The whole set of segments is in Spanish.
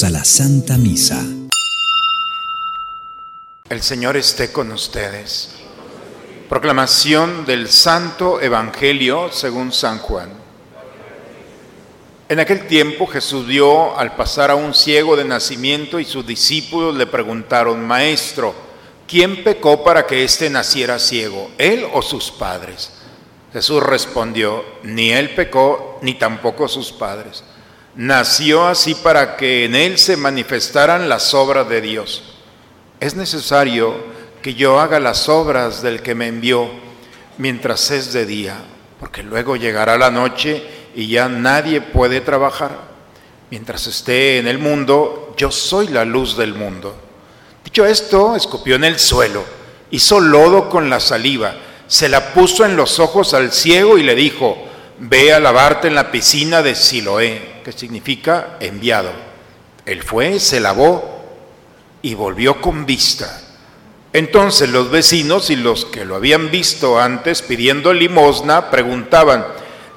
A la Santa Misa. El Señor esté con ustedes. Proclamación del Santo Evangelio según San Juan. En aquel tiempo Jesús vio al pasar a un ciego de nacimiento y sus discípulos le preguntaron, Maestro, ¿quién pecó para que éste naciera ciego, él o sus padres? Jesús respondió, ni él pecó, ni tampoco sus padres. Nació así para que en él se manifestaran las obras de Dios. Es necesario que yo haga las obras del que me envió mientras es de día, porque luego llegará la noche y ya nadie puede trabajar. Mientras esté en el mundo, yo soy la luz del mundo. Dicho esto, escupió en el suelo, hizo lodo con la saliva, se la puso en los ojos al ciego y le dijo, ve a lavarte en la piscina de Siloé, que significa enviado. Él fue, se lavó y volvió con vista. Entonces los vecinos y los que lo habían visto antes pidiendo limosna preguntaban,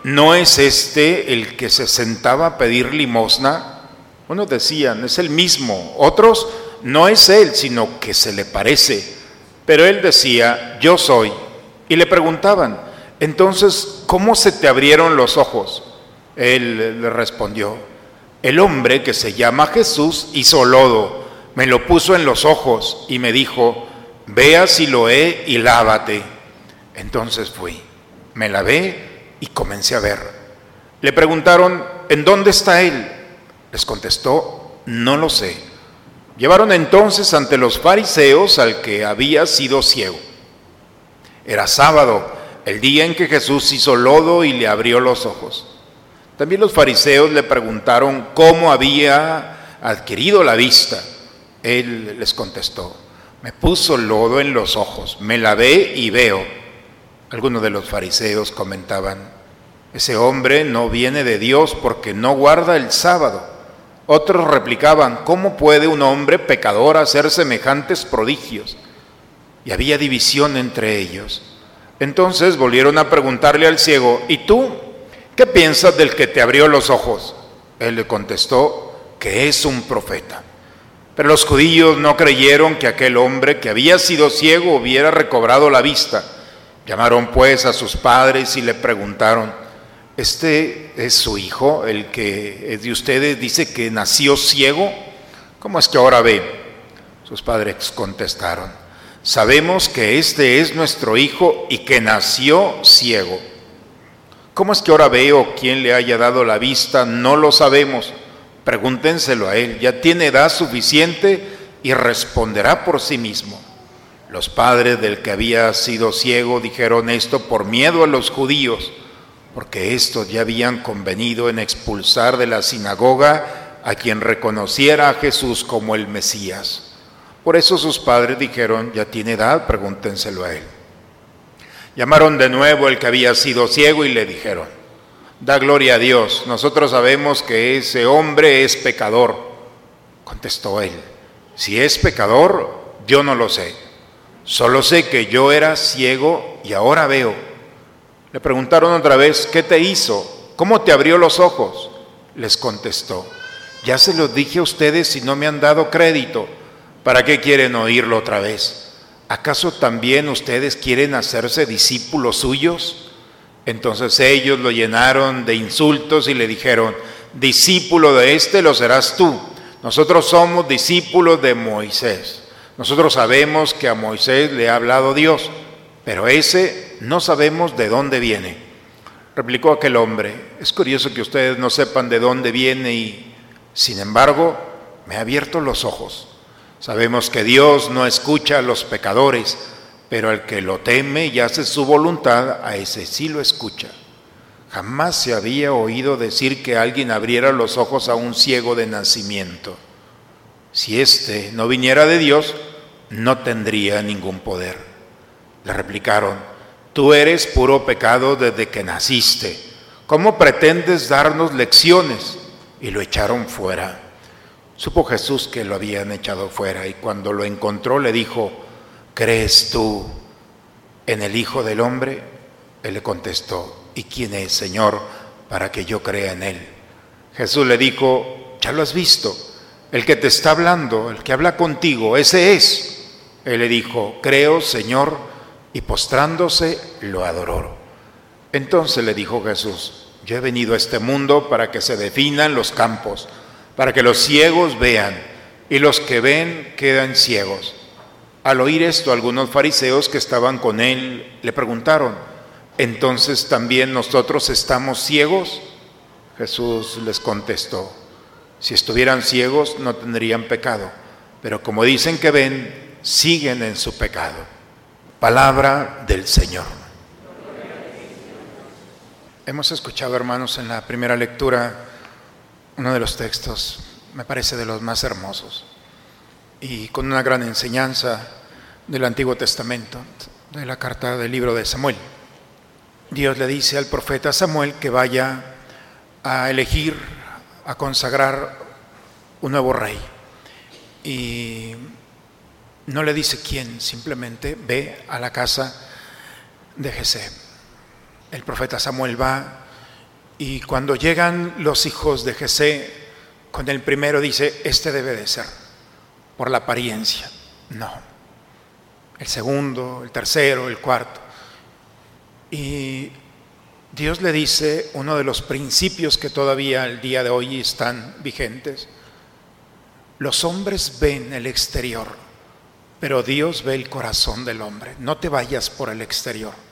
¿no es este el que se sentaba a pedir limosna? Unos decían, es el mismo, otros, no es él, sino que se le parece. Pero él decía, yo soy. Y le preguntaban, entonces, ¿cómo se te abrieron los ojos? Él le respondió, el hombre que se llama Jesús hizo lodo me lo puso en los ojos y me dijo, ve a Siloé y lávate. Entonces fui, me lavé y comencé a ver. Le preguntaron, ¿en dónde está él? Les contestó, no lo sé. Llevaron entonces ante los fariseos al que había sido ciego. Era sábado, el día en que Jesús hizo lodo y le abrió los ojos. También los fariseos le preguntaron cómo había adquirido la vista. Él les contestó, me puso lodo en los ojos, me lavé y veo. Algunos de los fariseos comentaban, ese hombre no viene de Dios porque no guarda el sábado. Otros replicaban, ¿cómo puede un hombre pecador hacer semejantes prodigios? Y había división entre ellos. Entonces volvieron a preguntarle al ciego, ¿y tú qué piensas del que te abrió los ojos? Él le contestó que es un profeta. Pero los judíos no creyeron que aquel hombre que había sido ciego hubiera recobrado la vista. Llamaron pues a sus padres y le preguntaron, ¿este es su hijo, el que de ustedes dice que nació ciego? ¿Cómo es que ahora ve? Sus padres contestaron, sabemos que este es nuestro hijo y que nació ciego. ¿Cómo es que ahora ve o quién le haya dado la vista? No lo sabemos Pregúntenselo a él, ya tiene edad suficiente y responderá por sí mismo. Los padres del que había sido ciego dijeron esto por miedo a los judíos, porque estos ya habían convenido en expulsar de la sinagoga a quien reconociera a Jesús como el Mesías. Por eso sus padres dijeron, ya tiene edad, pregúntenselo a él. Llamaron de nuevo el que había sido ciego y le dijeron, Da gloria a Dios. Nosotros sabemos que ese hombre es pecador. Contestó él. Si es pecador, yo no lo sé. Solo sé que yo era ciego y ahora veo. Le preguntaron otra vez, ¿qué te hizo? ¿Cómo te abrió los ojos? Les contestó, ya se lo dije a ustedes y no me han dado crédito. ¿Para qué quieren oírlo otra vez? ¿Acaso también ustedes quieren hacerse discípulos suyos? Entonces ellos lo llenaron de insultos y le dijeron, discípulo de este lo serás tú. Nosotros somos discípulos de Moisés. Nosotros sabemos que a Moisés le ha hablado Dios, pero ese no sabemos de dónde viene. Replicó aquel hombre, es curioso que ustedes no sepan de dónde viene y, sin embargo, me ha abierto los ojos. Sabemos que Dios no escucha a los pecadores, pero al que lo teme y hace su voluntad, a ese sí lo escucha. Jamás se había oído decir que alguien abriera los ojos a un ciego de nacimiento. Si éste no viniera de Dios, no tendría ningún poder. Le replicaron, tú eres puro pecado desde que naciste. ¿Cómo pretendes darnos lecciones? Y lo echaron fuera. Supo Jesús que lo habían echado fuera y cuando lo encontró le dijo, ¿crees tú en el Hijo del Hombre? Él le contestó, ¿y quién es, Señor, para que yo crea en Él? Jesús le dijo, ya lo has visto, el que te está hablando, el que habla contigo, ese es. Él le dijo, creo, Señor, y postrándose lo adoró. Entonces le dijo Jesús, yo he venido a este mundo para que se definan los campos, para que los ciegos vean y los que ven quedan ciegos. Al oír esto, algunos fariseos que estaban con él le preguntaron, entonces también nosotros estamos ciegos. Jesús les contestó, si estuvieran ciegos no tendrían pecado, pero como dicen que ven, siguen en su pecado. Palabra del Señor. Hemos escuchado, hermanos, en la primera lectura uno de los textos, me parece de los más hermosos, y con una gran enseñanza del Antiguo Testamento, de la carta del libro de Samuel. Dios le dice al profeta Samuel que vaya a elegir, a consagrar un nuevo rey. Y no le dice quién, simplemente ve a la casa de Jesé. El profeta Samuel va y cuando llegan los hijos de Jesé, con el primero dice, este debe de ser, por la apariencia. No. El segundo, el tercero, el cuarto. Y Dios le dice uno de los principios que todavía al día de hoy están vigentes. Los hombres ven el exterior, pero Dios ve el corazón del hombre. No te vayas por el exterior.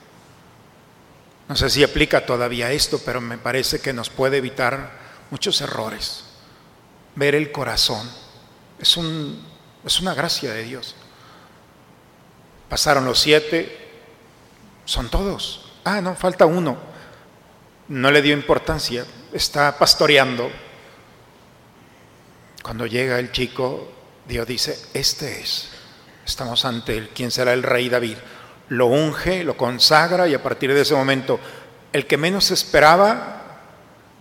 No sé si aplica todavía esto, pero me parece que nos puede evitar muchos errores. Ver el corazón es, un, es una gracia de Dios. Pasaron los siete, son todos. Ah, no, falta uno. No le dio importancia, está pastoreando. Cuando llega el chico, Dios dice, este es. Estamos ante él, ¿quién será el rey David? Lo unge, lo consagra y a partir de ese momento, el que menos esperaba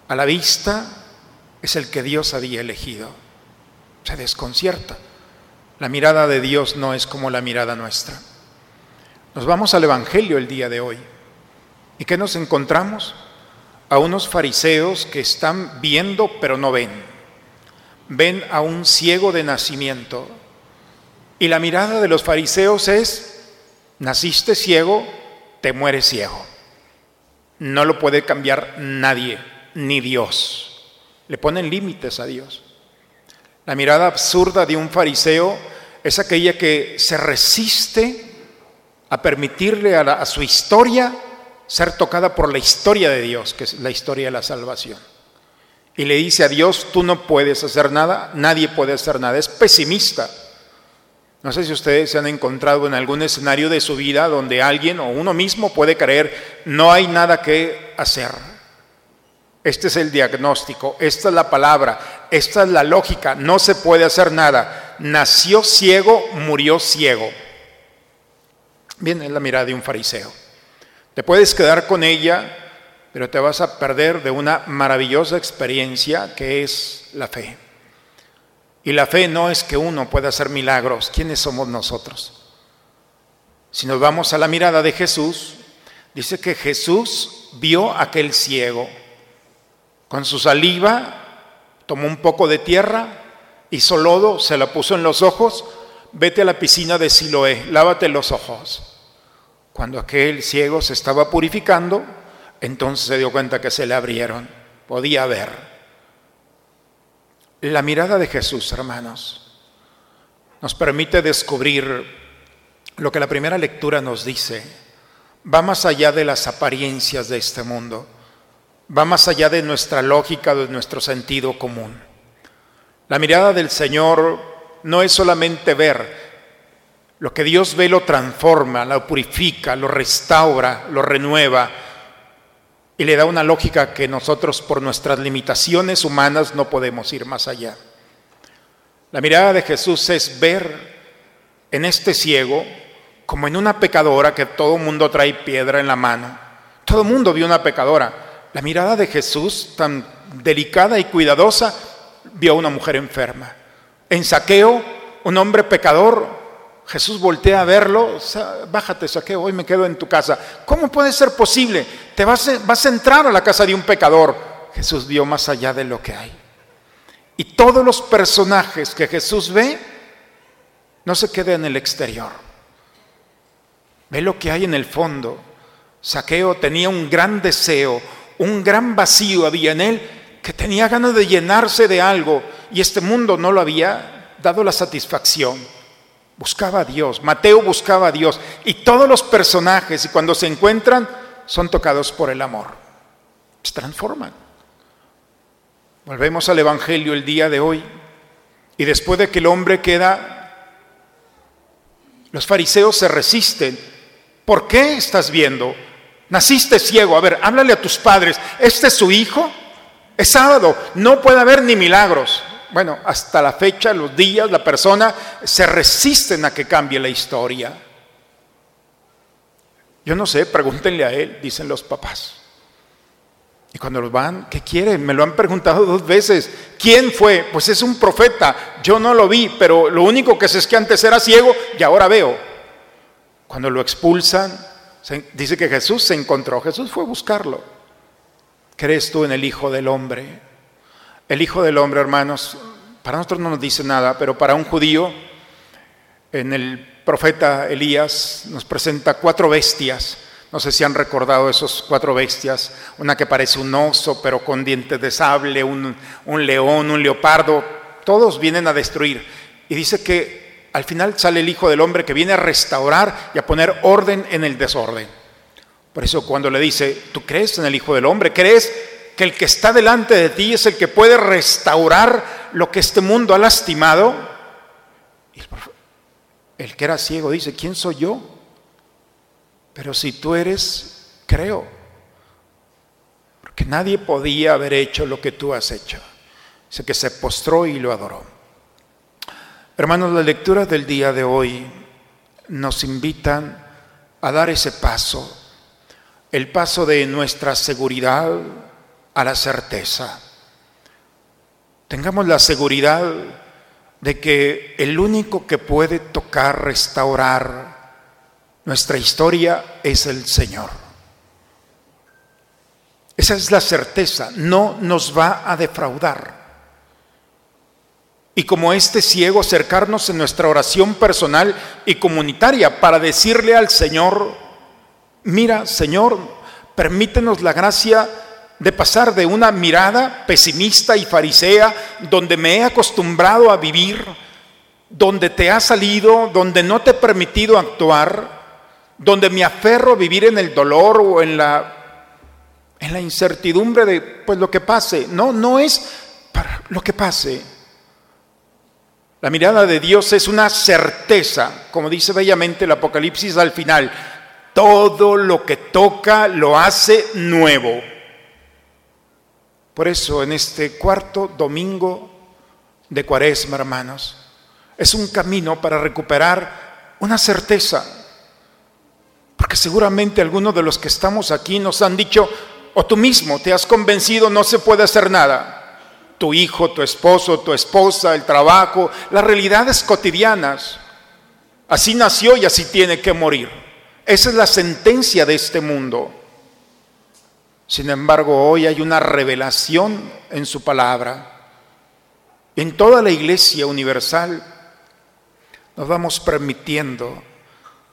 a la vista es el que Dios había elegido. Se desconcierta. La mirada de Dios no es como la mirada nuestra. Nos vamos al Evangelio el día de hoy. ¿Y qué nos encontramos? A unos fariseos que están viendo pero no ven. Ven a un ciego de nacimiento. Y la mirada de los fariseos es, naciste ciego, te mueres ciego. No lo puede cambiar nadie, ni Dios. Le ponen límites a Dios. La mirada absurda de un fariseo es aquella que se resiste a permitirle a, su historia ser tocada por la historia de Dios, que es la historia de la salvación. Y le dice a Dios, tú no puedes hacer nada, nadie puede hacer nada. Es pesimista. No sé si ustedes se han encontrado en algún escenario de su vida donde alguien o uno mismo puede creer, no hay nada que hacer. Este es el diagnóstico, esta es la palabra, esta es la lógica, no se puede hacer nada. Nació ciego, murió ciego. Bien, es la mirada de un fariseo. Te puedes quedar con ella, pero te vas a perder de una maravillosa experiencia que es la fe. Y la fe no es que uno pueda hacer milagros. ¿Quiénes somos nosotros? Si nos vamos a la mirada de Jesús, dice que Jesús vio a aquel ciego. Con su saliva tomó un poco de tierra, hizo lodo, se la puso en los ojos, vete a la piscina de Siloé, lávate los ojos. Cuando aquel ciego se estaba purificando, entonces se dio cuenta que se le abrieron, podía ver. La mirada de Jesús, hermanos, nos permite descubrir lo que la primera lectura nos dice. Va más allá de las apariencias de este mundo, va más allá de nuestra lógica, de nuestro sentido común. La mirada del Señor no es solamente ver, lo que Dios ve lo transforma, lo purifica, lo restaura, lo renueva y le da una lógica que nosotros por nuestras limitaciones humanas no podemos ir más allá. La mirada de Jesús es ver en este ciego como en una pecadora que todo mundo trae piedra en la mano. Todo mundo vio una pecadora. La mirada de Jesús, tan delicada y cuidadosa, vio a una mujer enferma. En saqueo, un hombre pecador Jesús voltea a verlo, bájate, saqueo, hoy me quedo en tu casa. ¿Cómo puede ser posible? Te vas, a entrar a la casa de un pecador. Jesús vio más allá de lo que hay. Y todos los personajes que Jesús ve no se queda en el exterior. Ve lo que hay en el fondo. Saqueo tenía un gran deseo, un gran vacío había en él, que tenía ganas de llenarse de algo y este mundo no lo había dado la satisfacción. Buscaba a Dios, Mateo buscaba a Dios y todos los personajes y cuando se encuentran son tocados por el amor. Se transforman. Volvemos al Evangelio el día de hoy y después de que el hombre queda los fariseos se resisten. ¿Por qué estás viendo? Naciste ciego. A ver, háblale a tus padres. ¿Este es su hijo? Es sábado. No puede haber ni milagros. Bueno, hasta la fecha, los días, la persona se resisten a que cambie la historia. Yo no sé, pregúntenle a él, dicen los papás. Y cuando los van, ¿qué quieren? Me lo han preguntado dos veces. ¿Quién fue? Pues es un profeta. Yo no lo vi, pero lo único que sé es que antes era ciego y ahora veo. Cuando lo expulsan, dice que Jesús se encontró. Jesús fue a buscarlo. ¿Crees tú en el Hijo del Hombre? El Hijo del Hombre, hermanos, para nosotros no nos dice nada, pero para un judío, en el profeta Elías nos presenta cuatro bestias no sé si han recordado esos cuatro bestias, una que parece un oso pero con dientes de sable, un, león, un leopardo, todos vienen a destruir. Y dice que al final sale el Hijo del Hombre que viene a restaurar y a poner orden en el desorden. Por eso cuando le dice, ¿tú crees en el Hijo del Hombre? ¿Crees que el que está delante de ti es el que puede restaurar lo que este mundo ha lastimado? el que era ciego dice, ¿quién soy yo? Pero si tú eres, creo. Porque nadie podía haber hecho lo que tú has hecho. Dice que se postró y lo adoró. Hermanos, las lecturas del día de hoy nos invitan a dar ese paso, el paso de nuestra seguridad a la certeza. Tengamos la seguridad de que el único que puede tocar, restaurar, nuestra historia es el Señor. Esa es la certeza, no nos va a defraudar. Y como este ciego, acercarnos en nuestra oración personal y comunitaria para decirle al Señor, mira Señor, permítenos la gracia de pasar de una mirada pesimista y farisea, donde me he acostumbrado a vivir, donde te ha salido, donde no te he permitido actuar, donde me aferro a vivir en el dolor o en la, incertidumbre de pues lo que pase. No, no es para lo que pase. La mirada de Dios es una certeza, como dice bellamente el Apocalipsis al final. Todo lo que toca lo hace nuevo. Por eso en este cuarto domingo de Cuaresma, hermanos, es un camino para recuperar una certeza porque seguramente algunos de los que estamos aquí nos han dicho, o tú mismo te has convencido, no se puede hacer nada. Tu hijo, tu esposo, tu esposa, el trabajo, las realidades cotidianas. Así nació y así tiene que morir. Esa es la sentencia de este mundo. Sin embargo, hoy hay una revelación en su palabra. En toda la iglesia universal nos vamos permitiendo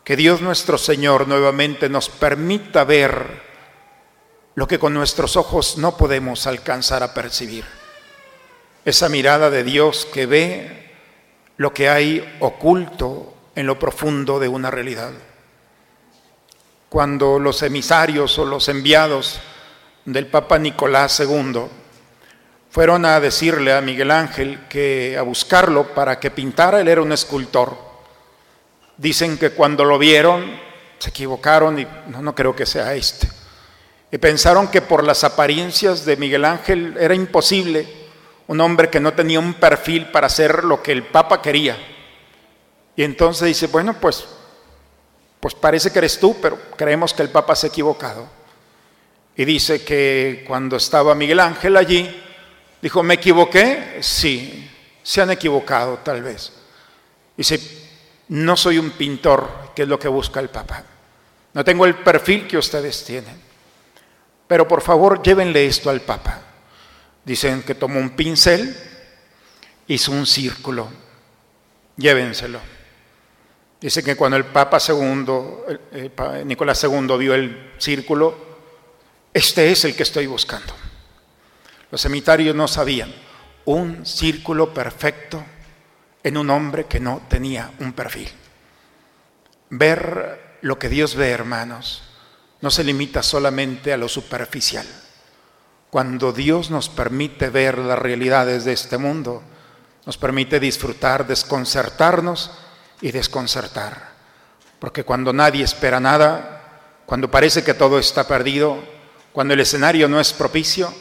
que Dios nuestro Señor nuevamente nos permita ver lo que con nuestros ojos no podemos alcanzar a percibir. Esa mirada de Dios que ve lo que hay oculto en lo profundo de una realidad. Cuando los emisarios o los enviados del Papa Nicolás II fueron a decirle a Miguel Ángel que a buscarlo para que pintara, él era un escultor Dicen que cuando lo vieron se equivocaron y no, no creo que sea este. Y pensaron que por las apariencias de Miguel Ángel era imposible un hombre que no tenía un perfil para hacer lo que el Papa quería. Y entonces dice, bueno, pues, pues parece que eres tú, pero creemos que el Papa se ha equivocado. Y dice que cuando estaba Miguel Ángel allí, dijo, ¿me equivoqué? Sí, se han equivocado tal vez. Dice, no soy un pintor, que es lo que busca el Papa. No tengo el perfil que ustedes tienen. Pero por favor, llévenle esto al Papa. Dicen que tomó un pincel hizo un círculo. Llévenselo. Dice que cuando el Papa segundo, Nicolás II vio el círculo, este es el que estoy buscando. Los semitarios no sabían. Un círculo perfecto en un hombre que no tenía un perfil. Ver lo que Dios ve, hermanos, no se limita solamente a lo superficial. Cuando Dios nos permite ver las realidades de este mundo, nos permite disfrutar, desconcertarnos y desconcertar. Porque cuando nadie espera nada, cuando parece que todo está perdido, cuando el escenario no es propicio,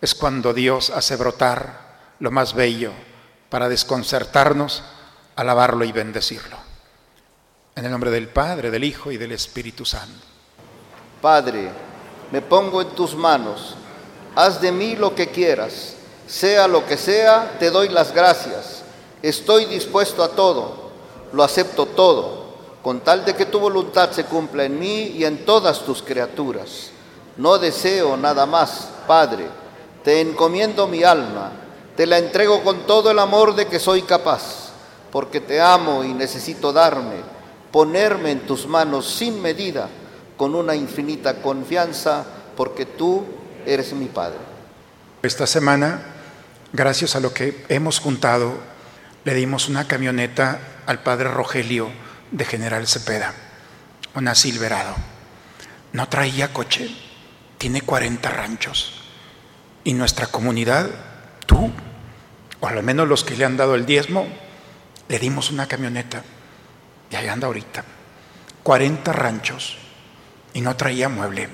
es cuando Dios hace brotar lo más bello para desconcertarnos, alabarlo y bendecirlo. En el nombre del Padre, del Hijo y del Espíritu Santo. Padre, me pongo en tus manos, haz de mí lo que quieras, sea lo que sea, te doy las gracias, estoy dispuesto a todo, lo acepto todo, con tal de que tu voluntad se cumpla en mí y en todas tus criaturas. No deseo nada más, Padre, te encomiendo mi alma, te la entrego con todo el amor de que soy capaz, porque te amo y necesito darme, ponerme en tus manos sin medida, con una infinita confianza, porque tú eres mi Padre. Esta semana, gracias a lo que hemos juntado, le dimos una camioneta al Padre Rogelio de General Cepeda, una Silverado. No traía coche, tiene 40 ranchos. Y nuestra comunidad, tú, o al menos los que le han dado el diezmo, le dimos una camioneta. Y ahí anda ahorita. 40 ranchos. Y no traía mueble.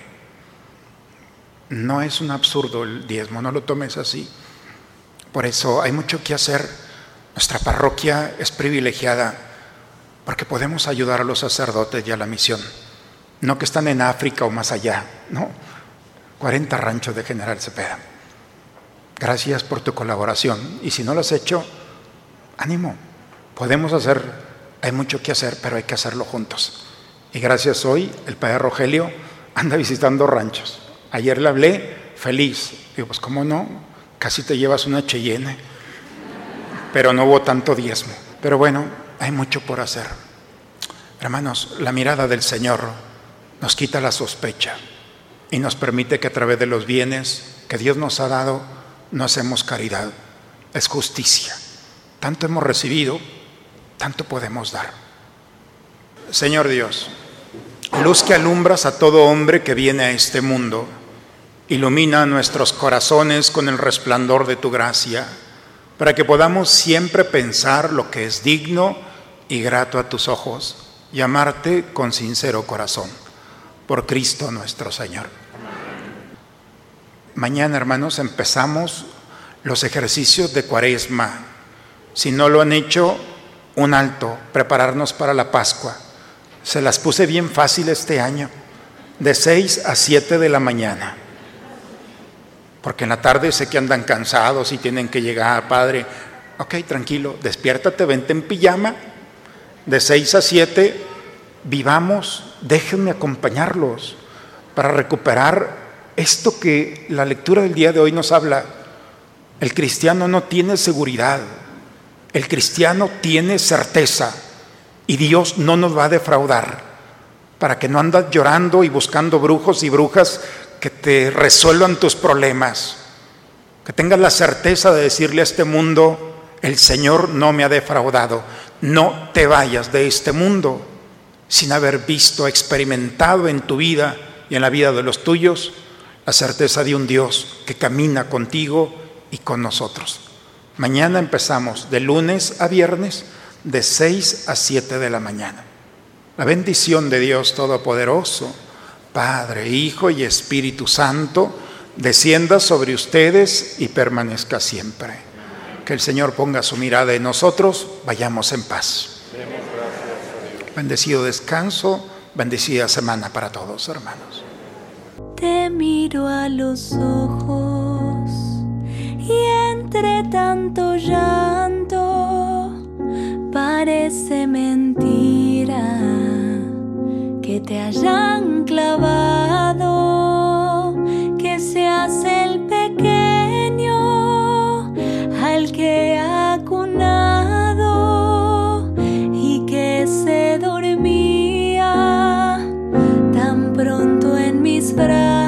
No es un absurdo el diezmo, no lo tomes así. Por eso hay mucho que hacer. Nuestra parroquia es privilegiada porque podemos ayudar a los sacerdotes y a la misión. No que están en África o más allá, no. 40 ranchos de General Cepeda. Gracias por tu colaboración. Y si no lo has hecho, ánimo. Podemos hacer, hay mucho que hacer, pero hay que hacerlo juntos. Y gracias hoy, el padre Rogelio anda visitando ranchos. Ayer le hablé feliz. Digo, pues cómo no, casi te llevas una Cheyenne. Pero no hubo tanto diezmo. Pero bueno, hay mucho por hacer. Hermanos, la mirada del Señor nos quita la sospecha y nos permite que a través de los bienes que Dios nos ha dado, no hacemos caridad, es justicia. Tanto hemos recibido, tanto podemos dar. Señor Dios, luz que alumbras a todo hombre que viene a este mundo, ilumina nuestros corazones con el resplandor de tu gracia, para que podamos siempre pensar lo que es digno y grato a tus ojos y amarte con sincero corazón. Por Cristo nuestro Señor. Mañana, hermanos, empezamos los ejercicios de cuaresma. Si no lo han hecho, un alto, prepararnos para la Pascua. Se las puse bien fácil este año, de 6 a 7 de la mañana. Porque en la tarde sé que andan cansados y tienen que llegar, Padre. Ok, tranquilo, despiértate, vente en pijama. De 6 a 7, vivamos, déjenme acompañarlos para recuperar esto que la lectura del día de hoy nos habla, el cristiano no tiene seguridad, el cristiano tiene certeza. Y Dios no nos va a defraudar para que no andas llorando y buscando brujos y brujas que te resuelvan tus problemas, que tengas la certeza de decirle a este mundo, el Señor no me ha defraudado, no te vayas de este mundo sin haber visto, experimentado en tu vida y en la vida de los tuyos la certeza de un Dios que camina contigo y con nosotros. Mañana empezamos de lunes a viernes de 6 a 7 de la mañana. La bendición de Dios Todopoderoso, Padre, Hijo y Espíritu Santo, descienda sobre ustedes y permanezca siempre. Que el Señor ponga su mirada en nosotros, vayamos en paz. Bendecido descanso, bendecida semana para todos, hermanos. Te miro a los ojos y entre tanto llanto parece mentira que te hayan clavado, que seas el pequeño al que en